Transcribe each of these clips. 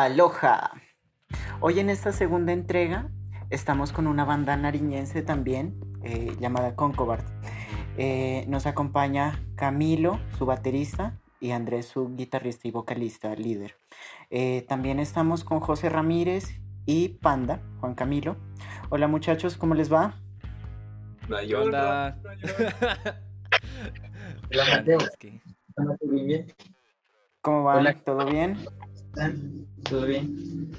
Aloha. Hoy en esta segunda entrega estamos con una banda nariñense también eh, llamada Concobard. Eh, nos acompaña Camilo, su baterista, y Andrés, su guitarrista y vocalista líder. Eh, también estamos con José Ramírez y Panda, Juan Camilo. Hola muchachos, ¿cómo les va? Hola. Hola, Mateo. ¿Cómo va? ¿Todo bien? ¿Todo bien?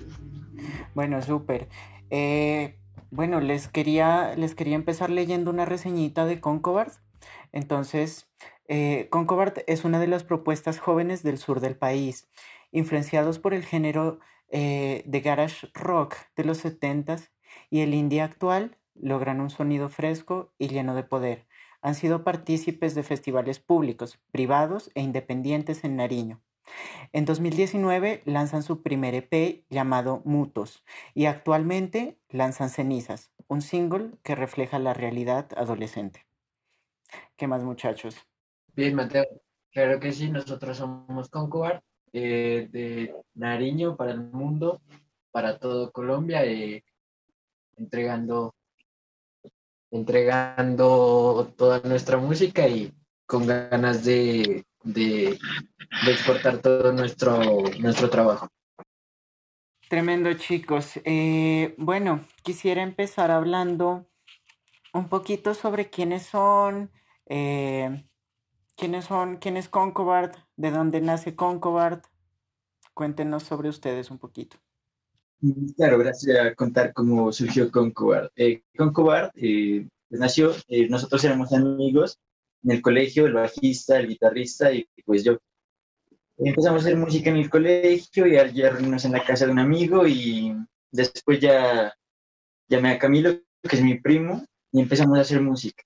Bueno, súper. Eh, bueno, les quería, les quería empezar leyendo una reseñita de Concobard. Entonces, eh, es una de las propuestas jóvenes del sur del país, influenciados por el género eh, de garage rock de los 70s y el indie actual, logran un sonido fresco y lleno de poder. Han sido partícipes de festivales públicos, privados e independientes en Nariño. En 2019 lanzan su primer EP llamado Mutos y actualmente lanzan Cenizas, un single que refleja la realidad adolescente. ¿Qué más muchachos? Bien, Mateo. Claro que sí, nosotros somos Concobar eh, de Nariño para el mundo, para todo Colombia, eh, entregando, entregando toda nuestra música y con ganas de, exportar todo nuestro, nuestro trabajo. Tremendo, chicos. Eh, bueno, quisiera empezar hablando un poquito sobre quiénes son, eh, quiénes son, quién es Concobard, de dónde nace Concobard. Cuéntenos sobre ustedes un poquito. Claro, gracias a contar cómo surgió Concobard. Eh, Concobard eh, pues nació, nosotros éramos amigos en el colegio, el bajista, el guitarrista y pues yo. Empezamos a hacer música en el colegio y al reunirnos en la casa de un amigo y después ya llamé a Camilo, que es mi primo, y empezamos a hacer música.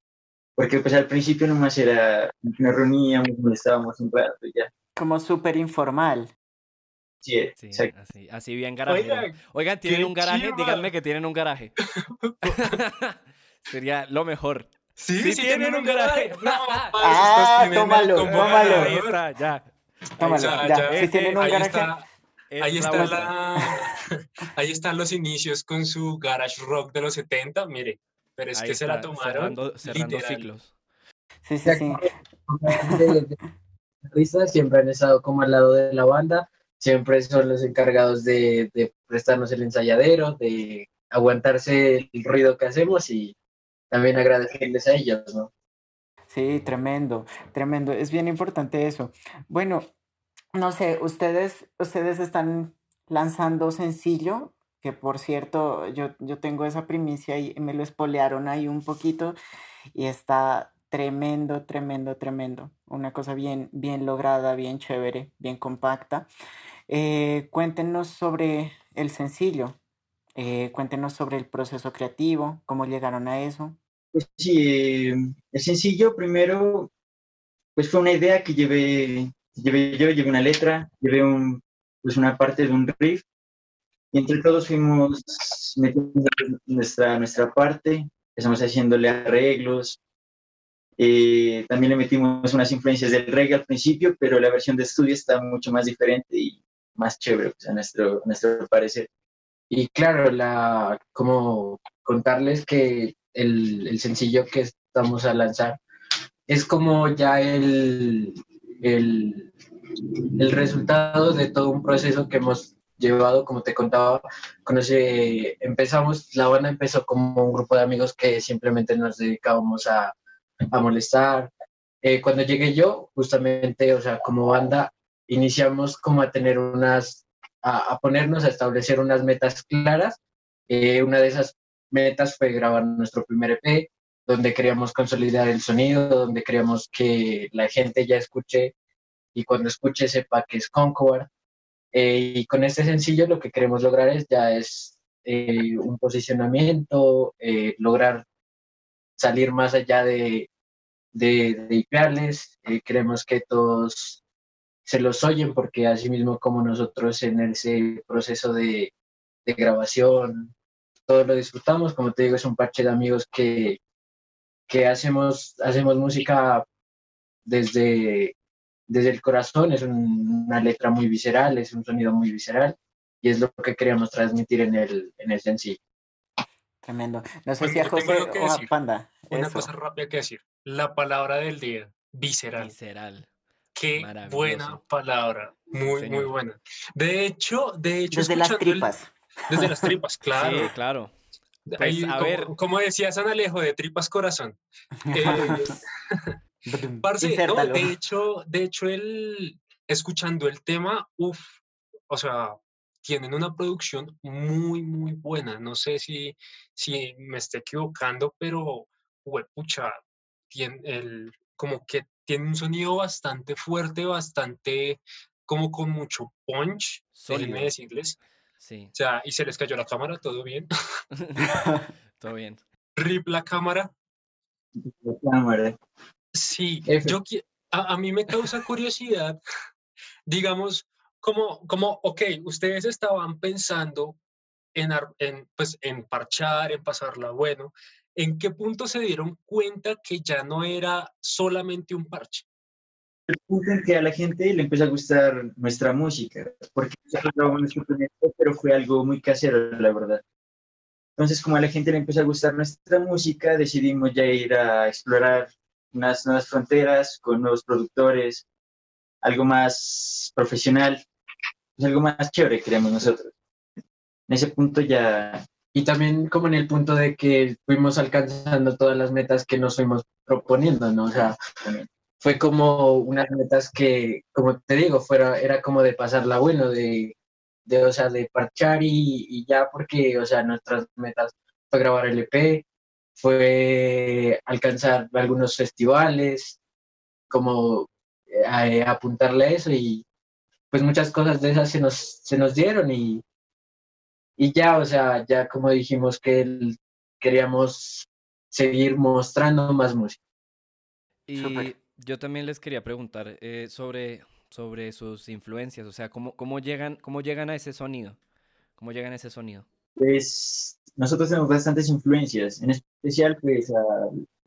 Porque pues al principio nomás era, nos reuníamos, estábamos un rato y ya. Como súper informal. Sí, así, así, bien garaje. Oigan, ¿tienen un garaje? Díganme que tienen un garaje. Sería lo mejor. Sí, sí, tienen, un garaje. ah, tómalo, tómalo. Ahí está, ya. Tómalo, ya. Si tienen un garaje. ahí, está la, ahí están los inicios con su garage rock de los 70, mire. Pero es que se la tomaron. Cerrando, ciclos. Sí, sí, sí. siempre han estado como al lado de la banda, siempre son los encargados de, de prestarnos el ensayadero, de aguantarse el ruido que hacemos y también agradecerles a ellos, ¿no? Sí, tremendo, tremendo. Es bien importante eso. Bueno, no sé, ustedes, ustedes están lanzando sencillo, que por cierto, yo, yo tengo esa primicia y me lo espolearon ahí un poquito y está tremendo, tremendo, tremendo. Una cosa bien, bien lograda, bien chévere, bien compacta. Eh, cuéntenos sobre el sencillo. Eh, cuéntenos sobre el proceso creativo, cómo llegaron a eso. Pues sí, es sencillo. Primero, pues fue una idea que llevé, llevé yo, llevé una letra, llevé un, pues una parte de un riff, y entre todos fuimos metiendo nuestra, nuestra parte, empezamos haciéndole arreglos. Eh, también le metimos unas influencias del reggae al principio, pero la versión de estudio está mucho más diferente y más chévere, pues, a, nuestro, a nuestro parecer. Y claro, la, como contarles que el, el, sencillo que estamos a lanzar es como ya el, el, el, resultado de todo un proceso que hemos llevado, como te contaba, cuando se, empezamos, la banda empezó como un grupo de amigos que simplemente nos dedicábamos a, a molestar. Eh, cuando llegué yo, justamente, o sea, como banda, iniciamos como a tener unas a, ponernos a establecer unas metas claras. Eh, una de esas metas fue grabar nuestro primer EP, donde queríamos consolidar el sonido, donde queríamos que la gente ya escuche y cuando escuche sepa que es Concord. Eh, y con este sencillo lo que queremos lograr es ya es eh, un posicionamiento, lograr salir más allá de, de, de queremos que todos se los oyen porque así mismo como nosotros en ese proceso de, grabación, todo lo disfrutamos, como te digo, es un parche de amigos que, que hacemos, hacemos música desde, desde el corazón, es una letra muy visceral, es un sonido muy visceral, y y es lo que queríamos transmitir en el, en el sencillo. Tremendo. No sé si a José o a Panda. Una cosa rápida que decir. La palabra del día, visceral. Visceral. Qué buena palabra. Muy, muy buena. De hecho, de hecho. Desde las tripas. Desde las tripas, claro. Sí, claro. Pues, a como, ver. como decía San Alejo, de tripas corazón. Eh, de hecho, de hecho, él, escuchando el tema, uff, o sea, tienen una producción muy, muy buena. No sé si, si me estoy equivocando, pero, pucha, tiene el, como que tiene un sonido bastante fuerte, bastante, como con mucho punch, déjenme decirles. Sí. O sea, y se les cayó la cámara, todo bien. todo bien. Rip la cámara. La cámara. Sí, yo a, a mí me causa curiosidad, digamos, como, como, ok, ustedes estaban pensando en, en, pues, en parchar, en pasarla bueno, ¿en qué punto se dieron cuenta que ya no era solamente un parche? El punto en que a la gente le empezó a gustar nuestra música, porque pero fue algo muy casero, la verdad. Entonces, como a la gente le empezó a gustar nuestra música, decidimos ya ir a explorar unas nuevas fronteras con nuevos productores, algo más profesional, pues algo más chévere, creemos nosotros. En ese punto ya... Y también como en el punto de que fuimos alcanzando todas las metas que nos fuimos proponiendo, ¿no? O sea, fue como unas metas que, como te digo, fuera, era como de pasarla bueno, de, de, o sea, de parchar y, y ya porque, o sea, nuestras metas fue grabar el EP, fue alcanzar algunos festivales, como eh, apuntarle a eso y pues muchas cosas de esas se nos, se nos dieron y, y ya, o sea, ya como dijimos que queríamos seguir mostrando más música. Y yo también les quería preguntar eh, sobre, sobre sus influencias, o sea, ¿cómo, cómo, llegan, ¿cómo llegan a ese sonido? ¿Cómo llegan a ese sonido? Pues nosotros tenemos bastantes influencias, en especial pues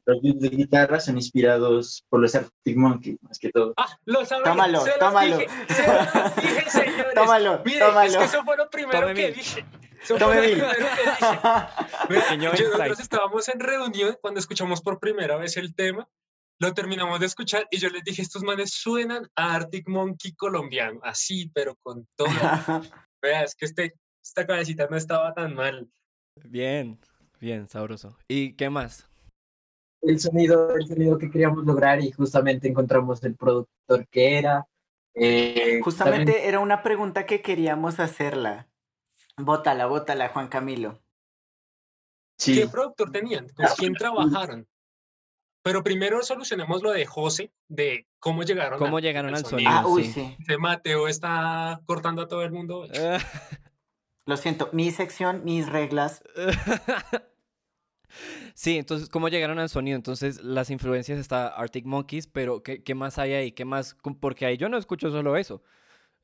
los beats de guitarra son inspirados por los Arctic Monkeys, más que todo. Ah, lo sabía. Tómalo, tómalo. Dije, dije, señores. Tómalo, Miren, tómalo. Es que eso fue lo primero Tome que mil. dije. Eso Tome fue lo mil. primero que dije. Mira, yo- nosotros estábamos en reunión cuando escuchamos por primera vez el tema. Lo terminamos de escuchar y yo les dije, estos manes suenan a Arctic Monkey colombiano, así, pero con todo. Vea, es que este, esta cabecita no estaba tan mal. Bien, bien, sabroso. ¿Y qué más? El sonido, el sonido que queríamos lograr y justamente encontramos el productor que era. Eh, Justamente también- era una pregunta que queríamos hacerla. Bótala, bótala, Juan Camilo. Sí, ¿Qué productor tenían? ¿Con quién trabajaron? Pero primero solucionemos lo de José, de cómo llegaron, ¿Cómo a- llegaron al Ah, sonido? uy, sí. sí. Mateo está cortando a todo el mundo. Lo siento, mi sección, mis reglas. Sí, entonces, ¿cómo llegaron al sonido? Entonces, las influencias está Arctic Monkeys, pero ¿qué, qué más hay ahí? ¿Qué más? Porque ahí yo no escucho solo eso.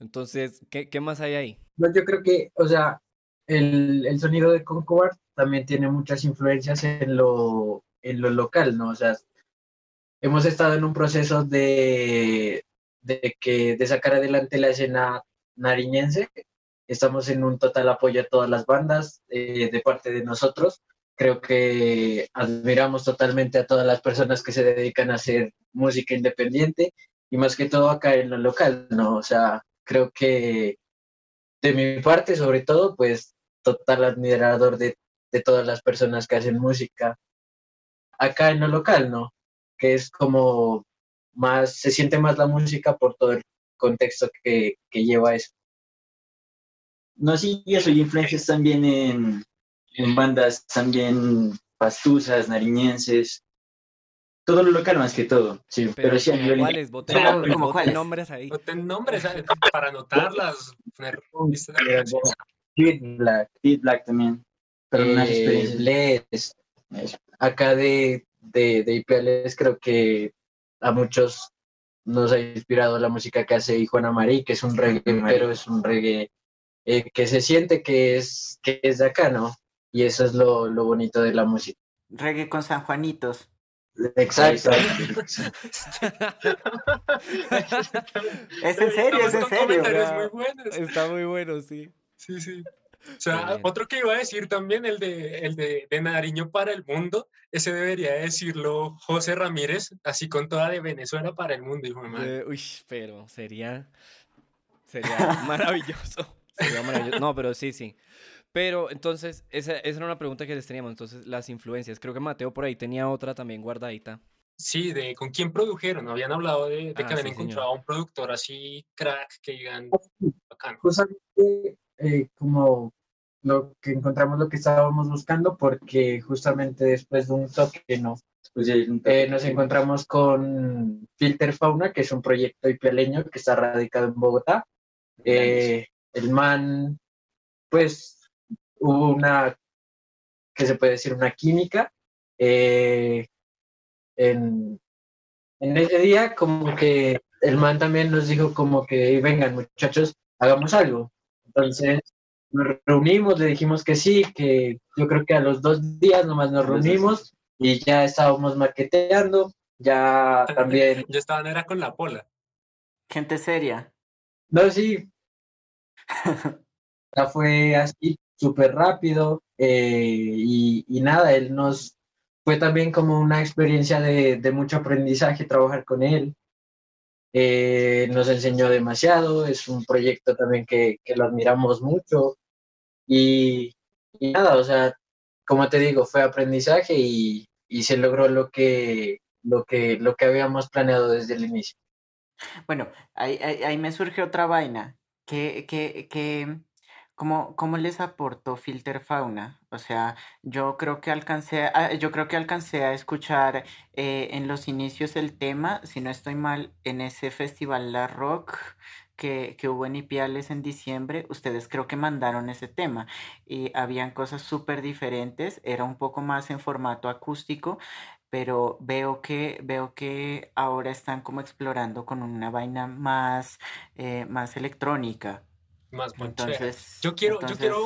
Entonces, ¿qué, qué más hay ahí? No, yo creo que, o sea, el, el sonido de Concord también tiene muchas influencias en lo, en lo local, ¿no? O sea, hemos estado en un proceso de, de, que, de sacar adelante la escena nariñense. Estamos en un total apoyo a todas las bandas eh, de parte de nosotros. Creo que admiramos totalmente a todas las personas que se dedican a hacer música independiente y más que todo acá en lo local, ¿no? O sea, creo que de mi parte, sobre todo, pues total admirador de, de todas las personas que hacen música acá en lo local, ¿no? Que es como más, se siente más la música por todo el contexto que, que lleva eso. no, sí, eso, y influencias también en, en bandas también pastuzas, nariñenses, todo lo local más que todo, sí, pero, sí a ¿como nivel ¿cuáles? Boten Pero, nombres, ¿como boten cuáles? nombres ahí. No ten nombres ¿sabes? para anotarlas. Kid Black, Beat Black también, pero eh. Bless, eso. Acá de, de, de IPLs creo que a muchos nos ha inspirado la música que hace Juana Marí, que es un reggae, pero es un reggae eh, que se siente que es, que es de acá, ¿no? Y eso es lo, lo bonito de la música. Reggae con San Juanitos. Exacto. Es en serio, es en serio. Está muy bueno, sí. Sí, sí. O sea, otro que iba a decir también, el de, el de, de Nariño para el mundo, ese debería decirlo José Ramírez, así con toda de Venezuela para el mundo, hijo de madre. Eh, uy, pero sería. Sería maravilloso. Sería maravilloso. No, pero sí, sí. Pero entonces, esa, esa era una pregunta que les teníamos. Entonces, las influencias. Creo que Mateo por ahí tenía otra también guardadita. Sí, de con quién produjeron. Habían hablado de, de que Ah, habían sí, señor. encontrado a un productor así crack que digan bacán. justamente eh, como lo que encontramos lo que estábamos buscando porque justamente después de un toque no Pues eh, nos encontramos con Filter Fauna que es un proyecto ipialeño que está radicado en Bogotá. Eh, el man pues hubo una que se puede decir una química eh, en, en ese día como que el man también nos dijo como que vengan muchachos hagamos algo entonces nos reunimos, le dijimos que sí, que yo creo que a los dos días nomás nos reunimos y ya estábamos maqueteando, ya también, Ya estaban, era con la pola. Gente seria. no, sí, ya fue así súper rápido eh, y, y nada, él nos fue también como una experiencia de, de mucho aprendizaje trabajar con él. Eh, nos enseñó demasiado, es un proyecto también que, que lo admiramos mucho y, y nada, o sea, como te digo, fue aprendizaje y, y se logró lo que, lo, que, lo que habíamos planeado desde el inicio. Bueno, ahí, ahí, me surge otra vaina. que que que ¿cómo, cómo les aportó Filter Fauna? O sea, yo creo que alcancé yo creo que alcancé a escuchar eh, en los inicios el tema, si no estoy mal, en ese festival La Rock que, que hubo en Ipiales en diciembre, ustedes creo que mandaron ese tema y habían cosas súper diferentes, era un poco más en formato acústico, pero veo que, veo que ahora están como explorando con una vaina más, eh, más electrónica. Más. Entonces, Yo quiero, yo quiero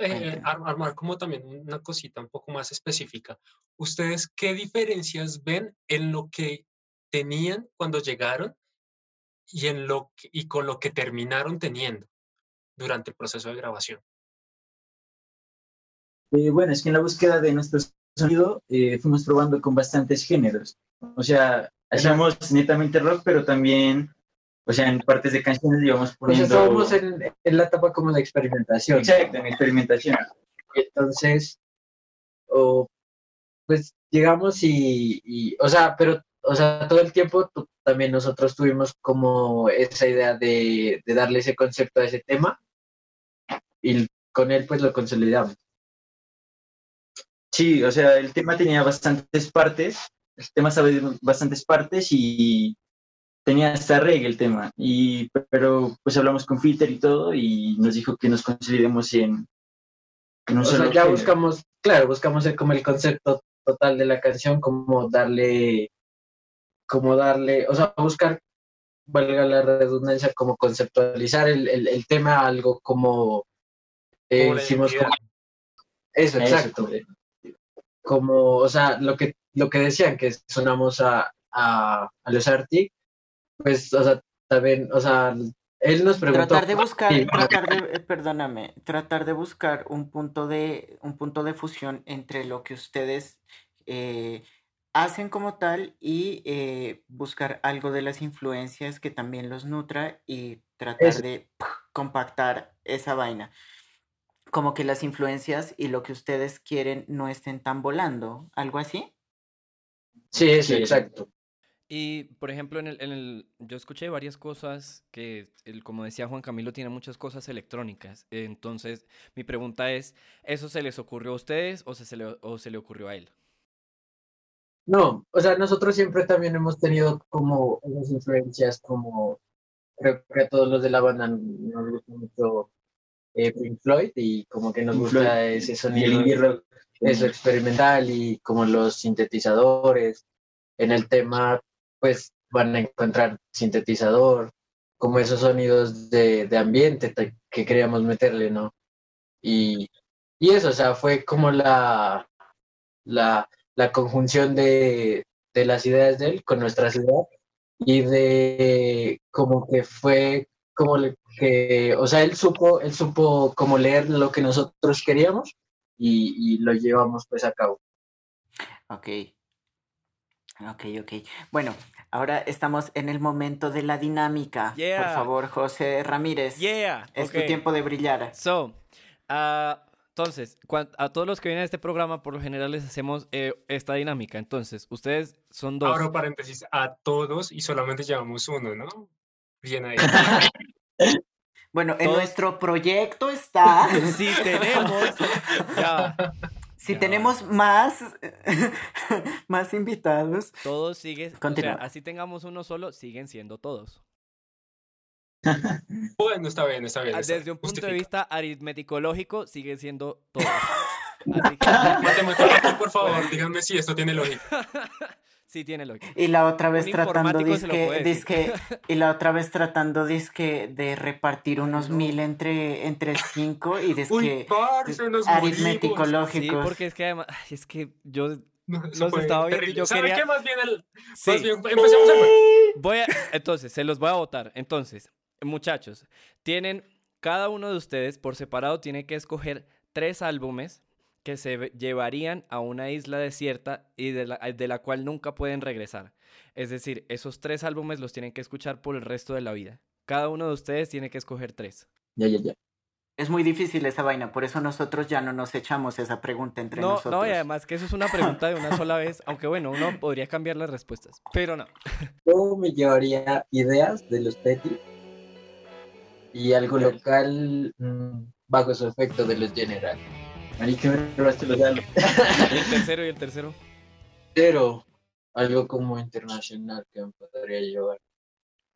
entonces, eh, ar- armar como también una cosita un poco más específica. ¿Ustedes qué diferencias ven en lo que tenían cuando llegaron y, en lo que- y con lo que terminaron teniendo durante el proceso de grabación? Eh, bueno, es que en la búsqueda de nuestro sonido eh, fuimos probando con bastantes géneros. O sea, hacíamos netamente rock, pero también, o sea, en partes de canciones íbamos Pues poniendo... estábamos en, en la etapa como de experimentación. Exacto, en experimentación. Entonces, o, pues llegamos y, y, o sea, pero, o sea, todo el tiempo también nosotros tuvimos como esa idea de, de darle ese concepto a ese tema y con él pues lo consolidamos. Sí, o sea, el tema tenía bastantes partes, el tema estaba en bastantes partes y tenía hasta reggae el tema. Y, pero pues hablamos con Filter y todo y nos dijo que nos consolidemos en, en un O sea, solo ya género. buscamos, claro, buscamos el, como el concepto total de la canción, como darle, como darle, o sea, buscar, valga la redundancia, como conceptualizar el, el, el tema a algo como, eh, Como hicimos como- eso, Eso, exacto. Como, o sea, lo que, lo que decían, que sonamos a, a, a los Arctic, pues, o sea, también, o sea, él nos preguntó. Tratar de buscar, Sí, tratar de, eh, perdóname, tratar de buscar un punto de, un punto de fusión entre lo que ustedes eh, hacen como tal y eh, buscar algo de las influencias que también los nutra y tratar Eso. de compactar esa vaina. Como que las influencias y lo que ustedes quieren no estén tan volando, algo así. Sí, Sí, exacto. Y, por ejemplo, en el, en el, yo escuché varias cosas que, el, como decía Juan Camilo, tiene muchas cosas electrónicas. Entonces, mi pregunta es, ¿eso se les ocurrió a ustedes o se, se le, o se le ocurrió a él? No, o sea, nosotros siempre también hemos tenido como esas influencias, como creo que a todos los de la banda nos gusta mucho eh, Pink Floyd y como que nos Pink gusta Floyd ese sonido, rock. eso experimental y como los sintetizadores. En el tema, pues van a encontrar sintetizador, como esos sonidos de, de ambiente te- que queríamos meterle, ¿no? Y, y eso, o sea, fue como la, la, la conjunción de, de las ideas de él con nuestras ideas y de como que fue como que, o sea, él supo, él supo como leer lo que nosotros queríamos y, y lo llevamos pues a cabo. Ok. Ok, ok. Bueno, ahora estamos en el momento de la dinámica. Por Yeah. favor, José Ramírez. Yeah. Es tu ok. tiempo de brillar. So, ah, entonces, a todos los que vienen a este programa, por lo general les hacemos eh, esta dinámica. Entonces, ustedes son dos. Abro paréntesis, a todos y solamente llevamos uno, ¿no? Bien ahí. Bueno, en Todos- nuestro proyecto está. Si tenemos. Ya, si Ya. tenemos más, más invitados. todos siguen. O sea, así tengamos uno solo, siguen siendo todos. Bueno, está bien, está bien. Ah, está Desde un punto de vista aritmético-lógico, siguen siendo. Así que Matemáticos, por favor, díganme si esto tiene lógica. sí tiene lógica. Y la otra vez Un tratando decir. dizque- y la otra vez tratando dizque de repartir unos no. mil entre, entre cinco y nos aritmético morimos. Sí, porque es que además. Es que yo. No, Los estaba viendo y yo ¿Sabe quería- qué? Más bien, el, Sí. más bien, empecemos el juego. Voy a, entonces, se los voy a votar. Entonces, muchachos, tienen, cada uno de ustedes por separado tiene que escoger tres álbumes que se llevarían a una isla desierta y de la, de la cual nunca pueden regresar. Es decir, esos tres álbumes los tienen que escuchar por el resto de la vida. Cada uno de ustedes tiene que escoger tres. Ya, ya, ya. Es muy difícil esa vaina, por eso nosotros ya no nos echamos esa pregunta entre No, nosotros. no, y además que eso es una pregunta de una sola vez, aunque bueno, uno podría cambiar las respuestas, pero no. Yo me llevaría ideas de los Petty y algo local mm, bajo su efecto de los General. Marica, me robaste los datos. El tercero y el tercero. Pero algo como internacional que me podría llevar.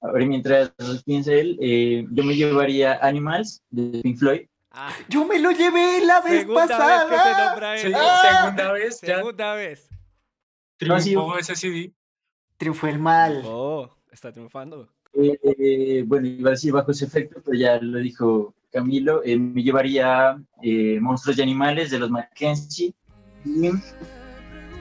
A ver, mientras piensa él, eh, yo me llevaría Animals de Pink Floyd. Ah, Yo me lo llevé la vez segunda pasada. vez que se nombra Sí. ¡Ah! segunda vez, ya Segunda vez. No, sí, triunfó ese CD. Triunfó el mal. Oh, está triunfando. Eh, eh, bueno, iba a decir bajo ese efecto, pero ya lo dijo Camilo. Eh, me llevaría eh, Monstruos y Animales de los Mackenzie. Y,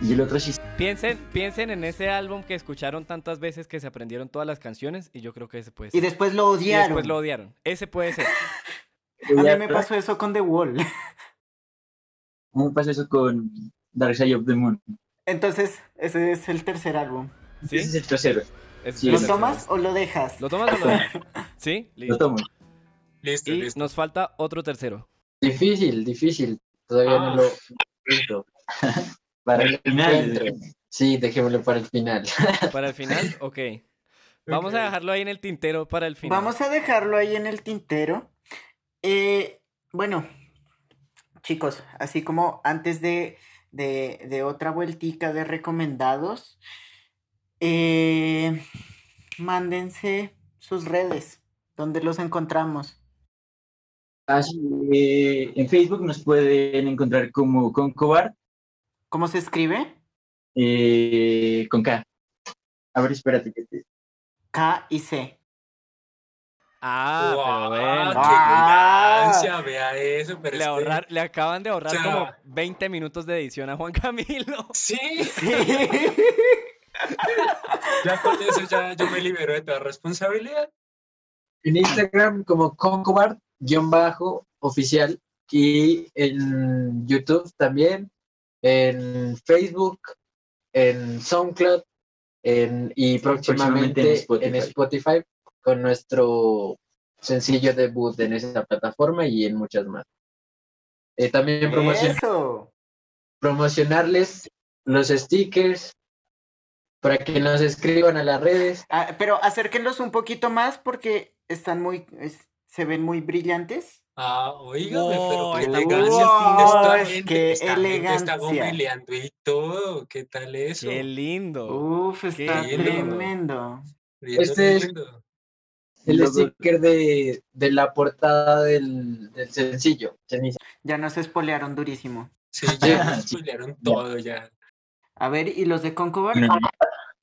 y el otro sí. Piensen, piensen en ese álbum que escucharon tantas veces que se aprendieron todas las canciones y yo creo que ese puede Y ser. después lo Y odiaron. después lo odiaron. Ese puede ser. A mí me pasó eso con The Wall. A mí me pasó eso con Dark Side of the Moon. Entonces, ese es el tercer álbum. ¿Sí? Ese es el tercero. Sí, ¿Lo tomas o lo dejas? ¿Lo tomas o lo dejas? ¿Sí? Lo Listo. tomo. Listo, Y listo. nos falta otro tercero. Difícil, difícil. Todavía Ah. no lo encuentro. Para el final. Sí, dejémoslo para el final. Para el final, ok. Vamos a dejarlo ahí en el tintero para el final. Vamos a dejarlo ahí en el tintero. Eh, bueno, chicos, así como antes de, de, de otra vueltica de recomendados, eh, mándense sus redes, donde los encontramos. Así, eh, en Facebook nos pueden encontrar como Concobar ¿Cómo se escribe? eh, con K. A ver, espérate. que te- K y C. Ah, pero bueno. ¡Qué Ah. elegancia! Vea eso, pero Le, este- ahorrar, le acaban de ahorrar O sea- como 20 minutos de edición a Juan Camilo. Sí, Sí. ya con eso ya yo me libero de toda responsabilidad. En Instagram como Concobard-oficial y en YouTube también, en Facebook, en SoundCloud en- y próximamente Próximamente en en Spotify. Spotify. con nuestro sencillo debut en esa plataforma y en muchas más. Eh, también promocion- Eso. promocionarles los stickers para que nos escriban a las redes. Ah, pero acérquenlos un poquito más porque están muy, es- se ven muy brillantes. Ah, oígame, pero qué elegancia. Wow, esta es gente, qué esta gente está elegancia. gomeleando y todo. ¿Qué tal eso? Qué lindo. Uf, está tremendo. Lindo, Este es- lindo. El sticker de, de la portada del, del sencillo, Ceniza. Ya nos espolearon durísimo. Sí, ya nos spoilearon todo ya. A ver, ¿y los de Concobar?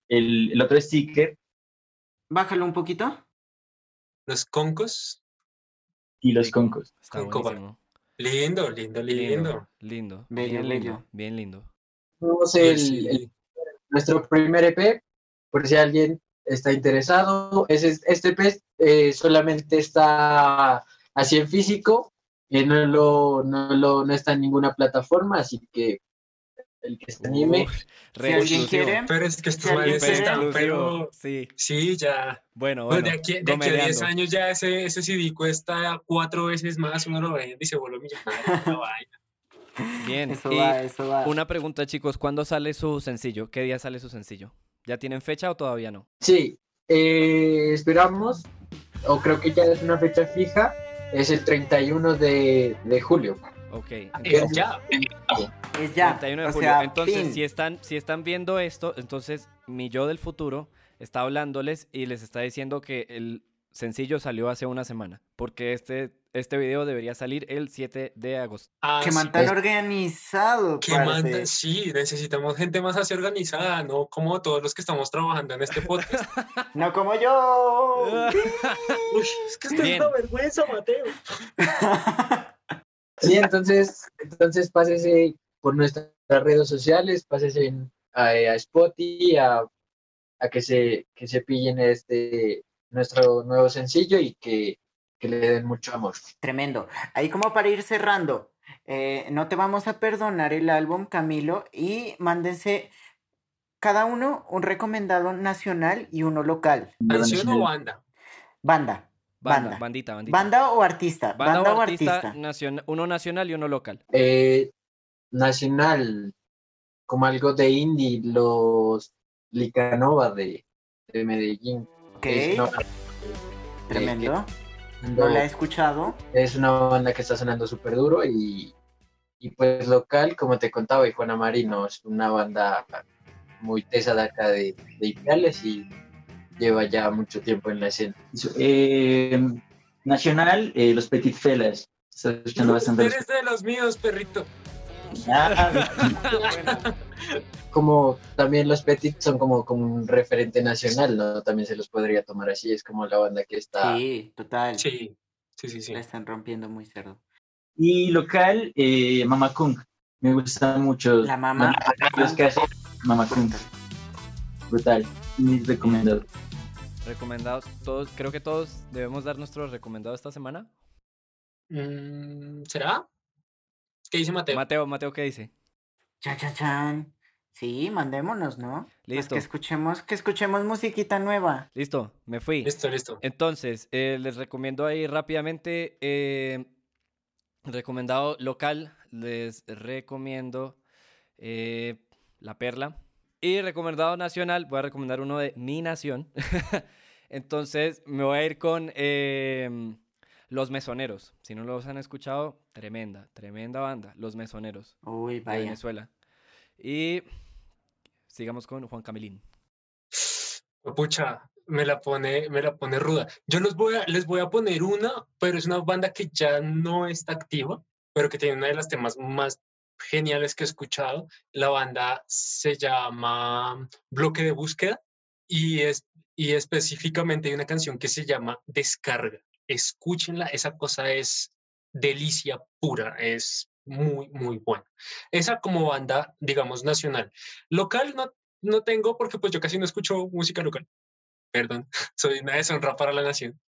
El, el otro sticker Bájalo un poquito. Los concos. y los concos. Está Con coba. buenísimo. Lindo, lindo, lindo. Lindo. Bello, bien lindo. Bien lindo. Tenemos Y el, el- nuestro primer EP, por si alguien está interesado, ese, este pez eh, solamente está así en físico, eh, no, lo, no, lo, no está en ninguna plataforma, así que el que se anime. Uf, Si alguien quiere, Pero es que Si están, Exclusivo, pero Sí, sí, ya. bueno, Pues bueno. de aquí, de aquí a 10 gomeleando. años ya ese, ese CD cuesta cuatro veces más, uno lo vende y se vuelve millonario. Bien, Eso y va, eso va. una pregunta, chicos, ¿cuándo sale su sencillo? ¿Qué día sale su sencillo? ¿Ya tienen fecha o todavía no? Sí, eh, esperamos, o creo que ya es una fecha fija, es el 31 de, de julio. Ok. Es entonces- ya. Es ya. 31 de o julio. sea, entonces, pin. si están, si están viendo esto, entonces mi yo del futuro está hablándoles y les está diciendo que el sencillo salió hace una semana. Porque este, este video debería salir el 7 de agosto. Ah, Que sí. man tan organizado, Que manda, sí, necesitamos gente más así organizada, no como todos los que estamos trabajando en este podcast. No como yo. Uy, es que esto Bien. es una vergüenza, Mateo. Sí, entonces, entonces pásese por nuestras redes sociales, pásese en- a, a Spotify, a, a que se que se pillen este nuestro nuevo sencillo y que, que le den mucho amor. Tremendo. Ahí como para ir cerrando, eh, no te vamos a perdonar el álbum, Camilo, y mándense cada uno un recomendado nacional y uno local. ¿Canción o banda? Banda. Banda, Banda. bandita, bandita. Banda o artista. Banda Banda, o artista, artista. nacion- uno nacional y uno local. Eh, nacional, como algo de indie, los Licanova de, de Medellín. Ok, Es una, tremendo. que- No la he escuchado. es una banda que está sonando súper duro y, y pues local, como te contaba, y Juana Marino es una banda muy tesa de acá de, de Ipiales y lleva ya mucho tiempo en la escena. Eh, nacional, eh, los Petit Felas. Estoy escuchando bastante. Eres de los míos, perrito. Ah, Como también los Petit son como, como un referente nacional, ¿no? También se los podría tomar así, es como la banda que está... Sí, total. Sí, sí, sí, sí. La están rompiendo muy cerdo. y local, eh, Mama Kung. Me gusta mucho. La mamá. Los que hacen Mama Kung. Brutal. Muy recomendado. Recomendados. Todos, creo que todos debemos dar nuestros recomendados esta semana. Mm, ¿Será? ¿Qué dice Mateo? Mateo, Mateo, ¿qué dice? Cha, cha, chan. Sí, mandémonos, ¿no? Pues Listo. que escuchemos, que escuchemos musiquita nueva. Listo, me fui. Listo, listo. Entonces, eh, les recomiendo ahí rápidamente, eh, recomendado local, les recomiendo eh, La Perla. Y recomendado nacional, voy a recomendar uno de Mi Nación. Entonces, me voy a ir con eh, Los Mesoneros. Si no los han escuchado, tremenda, tremenda banda, Los Mesoneros Uy, de vaya. Venezuela. Y sigamos con Juan Camilín. Pucha, me la pone, me la pone ruda. Yo los voy a, les voy a poner una, pero es una banda que ya no está activa, pero que tiene una de las temas más geniales que he escuchado. La banda se llama Bloque de Búsqueda y es y específicamente hay una canción que se llama Descarga. Escúchenla, esa cosa es delicia pura, es muy, muy buena. Esa como banda, digamos, nacional. Local no, no tengo porque pues yo casi no escucho música local. Perdón, soy una deshonra para la nación.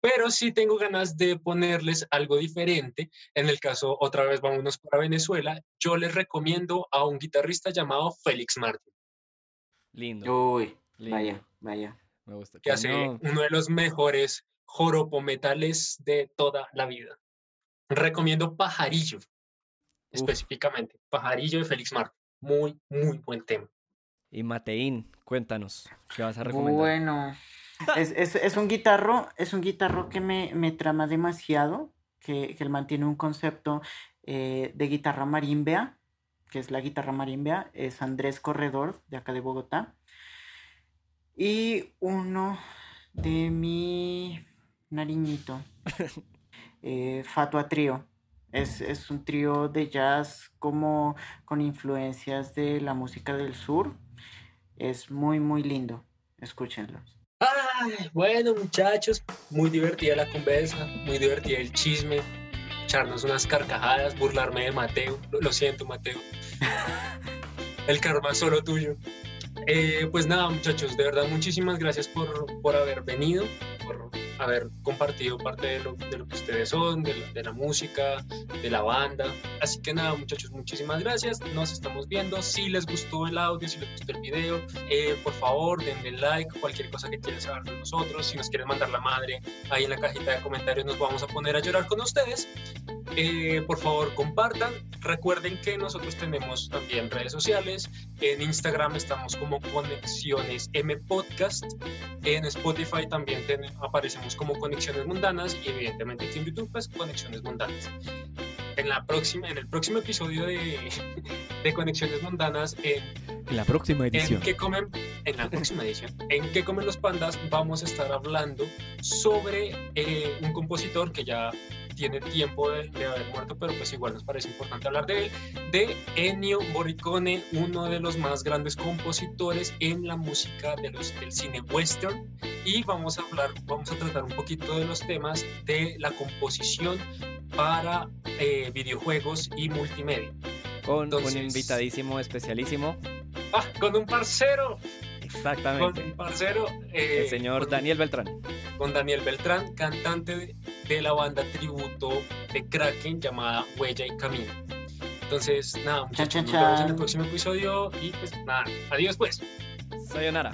Pero sí tengo ganas de ponerles algo diferente. En el caso, otra vez vámonos para Venezuela. Yo les recomiendo a un guitarrista llamado Félix Martín, Lindo, Uy, lindo. vaya, vaya. Me gusta. que hace uno de los mejores joropometales de toda la vida. Recomiendo Pajarillo, específicamente. Pajarillo de Félix Martín. Muy, muy buen tema. Y Mateín, cuéntanos, ¿qué vas a recomendar? Bueno, es, es, es un guitarro, es un guitarro que me, me trama demasiado, que, que él mantiene un concepto eh, de guitarra marimbea, que es la guitarra marimbea, es Andrés Corredor, de acá de Bogotá. Y uno de mi nariñito, eh, Fatua Trío. Es, es un trío de jazz como con influencias de la música del sur. Es muy, muy lindo. Escúchenlos. Ay, bueno, muchachos, muy divertida la conversa, muy divertida el chisme, echarnos unas carcajadas, burlarme de Mateo. Lo, siento, Mateo. El karma solo tuyo. Eh, pues nada, muchachos, de verdad, muchísimas gracias por, por haber venido, por haber compartido parte de lo, de lo que ustedes son, de, de la música, de la banda. Así que nada, muchachos, muchísimas gracias. Nos estamos viendo. Si les gustó el audio, si les gustó el video, eh, por favor, denle like, cualquier cosa que quieran saber de nosotros. Si nos quieren mandar la madre, ahí en la cajita de comentarios nos vamos a poner a llorar con ustedes. Eh, por favor, compartan. Recuerden que nosotros tenemos también redes sociales. En Instagram estamos como Conexiones M Podcast. En Spotify también ten- aparecemos como Conexiones Mundanas y evidentemente aquí en YouTube pues Conexiones Mundanas. En, la próxima, en el próximo episodio de, de Conexiones Mundanas, en En la próxima en qué comen, en la próxima edición, en qué comen los pandas, vamos a estar hablando sobre eh, un compositor que ya tiene tiempo de, de haber muerto, pero pues igual nos parece importante hablar de él, de Ennio Morricone, uno de los más grandes compositores en la música de los, del cine western, y vamos a hablar, vamos a tratar un poquito de los temas de la composición para eh, videojuegos y multimedia. Con un entonces- invitadísimo especialísimo. Ah, con un parcero, con Exactamente. un parcero. eh, El señor con- Daniel Beltrán. con Daniel Beltrán, cantante de, de la banda tributo de Kraken llamada Huella y Camino. Entonces, nada, muchachos, nos vemos en el próximo episodio y pues nada, adiós pues. Sayonara.